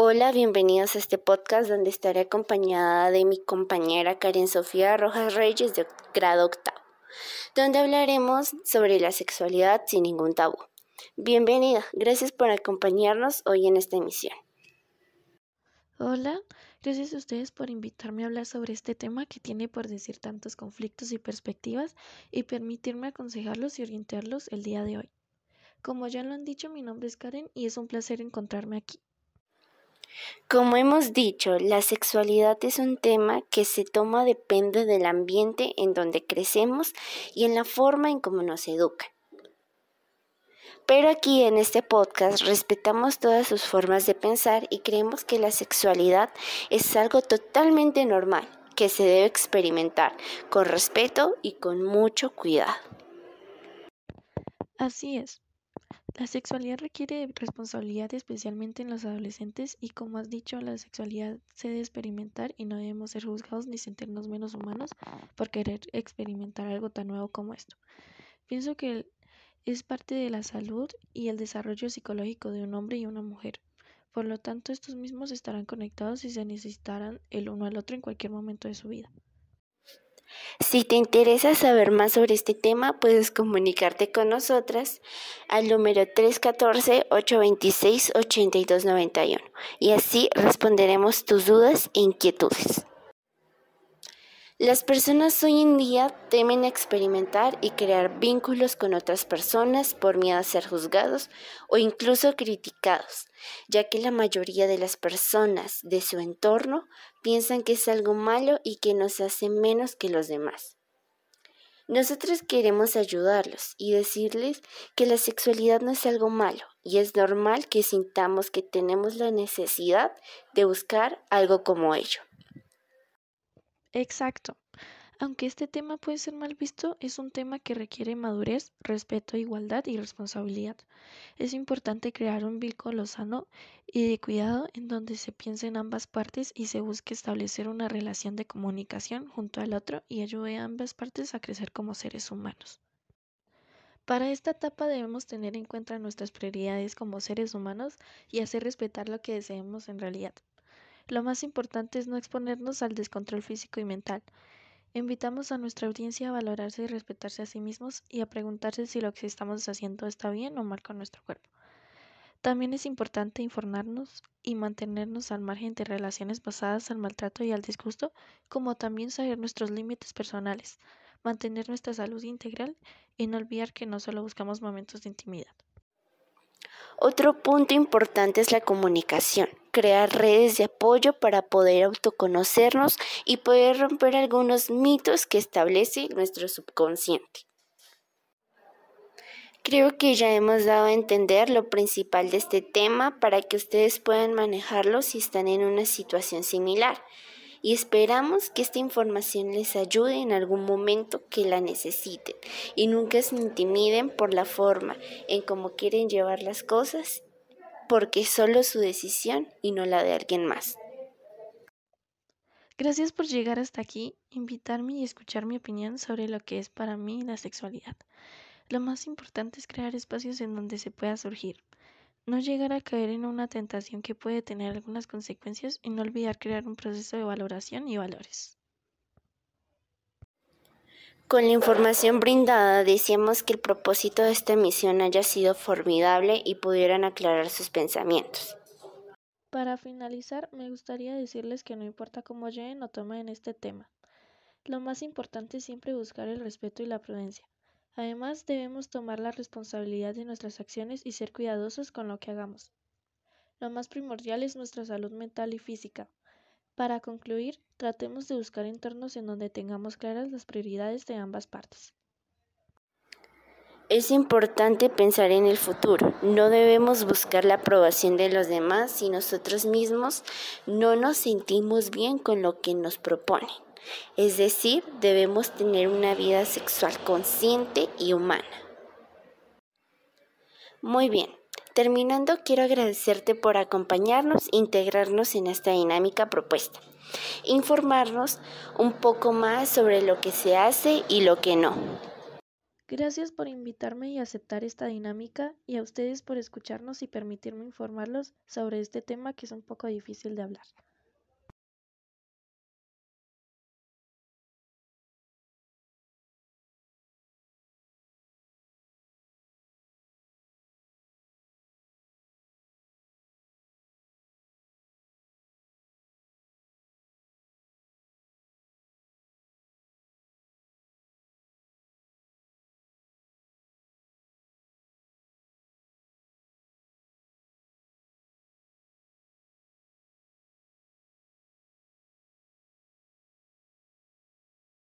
Hola, bienvenidos a este podcast donde estaré acompañada de mi compañera Karen Sofía Rojas Reyes de grado octavo, donde hablaremos sobre la sexualidad sin ningún tabú. Bienvenida, gracias por acompañarnos hoy en esta emisión. Hola, gracias a ustedes por invitarme a hablar sobre este tema que tiene por decir tantos conflictos y perspectivas y permitirme aconsejarlos y orientarlos el día de hoy. Como ya lo han dicho, mi nombre es Karen y es un placer encontrarme aquí. Como hemos dicho, la sexualidad es un tema que se toma depende del ambiente en donde crecemos y en la forma en cómo nos educan. Pero aquí en este podcast respetamos todas sus formas de pensar y creemos que la sexualidad es algo totalmente normal que se debe experimentar con respeto y con mucho cuidado. Así es. La sexualidad requiere responsabilidad especialmente en los adolescentes y como has dicho, la sexualidad se debe experimentar y no debemos ser juzgados ni sentirnos menos humanos por querer experimentar algo tan nuevo como esto. Pienso que es parte de la salud y el desarrollo psicológico de un hombre y una mujer. Por lo tanto, estos mismos estarán conectados y se necesitarán el uno al otro en cualquier momento de su vida. Si te interesa saber más sobre este tema, puedes comunicarte con nosotras al número 314-826-8291 y así responderemos tus dudas e inquietudes. Las personas hoy en día temen experimentar y crear vínculos con otras personas por miedo a ser juzgados o incluso criticados, ya que la mayoría de las personas de su entorno piensan que es algo malo y que nos hace menos que los demás. Nosotros queremos ayudarlos y decirles que la sexualidad no es algo malo y es normal que sintamos que tenemos la necesidad de buscar algo como ello. Exacto. Aunque este tema puede ser mal visto, es un tema que requiere madurez, respeto, igualdad y responsabilidad. Es importante crear un vínculo sano y de cuidado en donde se piense en ambas partes y se busque establecer una relación de comunicación junto al otro y ayude a ambas partes a crecer como seres humanos. Para esta etapa debemos tener en cuenta nuestras prioridades como seres humanos y hacer respetar lo que deseemos en realidad. Lo más importante es no exponernos al descontrol físico y mental. Invitamos a nuestra audiencia a valorarse y respetarse a sí mismos y a preguntarse si lo que estamos haciendo está bien o mal con nuestro cuerpo. También es importante informarnos y mantenernos al margen de relaciones basadas al maltrato y al disgusto, como también saber nuestros límites personales, mantener nuestra salud integral y no olvidar que no solo buscamos momentos de intimidad. Otro punto importante es la comunicación, crear redes de apoyo para poder autoconocernos y poder romper algunos mitos que establece nuestro subconsciente. Creo que ya hemos dado a entender lo principal de este tema para que ustedes puedan manejarlo si están en una situación similar y esperamos que esta información les ayude en algún momento que la necesiten y nunca se intimiden por la forma en cómo quieren llevar las cosas porque es solo su decisión y no la de alguien más. Gracias por llegar hasta aquí, invitarme y escuchar mi opinión sobre lo que es para mí la sexualidad. Lo más importante es crear espacios en donde se pueda surgir, no llegar a caer en una tentación que puede tener algunas consecuencias y no olvidar crear un proceso de valoración y valores. Con la información brindada decíamos que el propósito de esta misión haya sido formidable y pudieran aclarar sus pensamientos. Para finalizar, me gustaría decirles que no importa cómo lleguen o tomen este tema. Lo más importante es siempre buscar el respeto y la prudencia. Además, debemos tomar la responsabilidad de nuestras acciones y ser cuidadosos con lo que hagamos. Lo más primordial es nuestra salud mental y física. Para concluir, tratemos de buscar entornos en donde tengamos claras las prioridades de ambas partes. Es importante pensar en el futuro. No debemos buscar la aprobación de los demás si nosotros mismos no nos sentimos bien con lo que nos proponen. Es decir, debemos tener una vida sexual consciente y humana. Muy bien, terminando quiero agradecerte por acompañarnos e integrarnos en esta dinámica propuesta. Informarnos un poco más sobre lo que se hace y lo que no. Gracias por invitarme y aceptar esta dinámica y a ustedes por escucharnos y permitirme informarlos sobre este tema que es un poco difícil de hablar.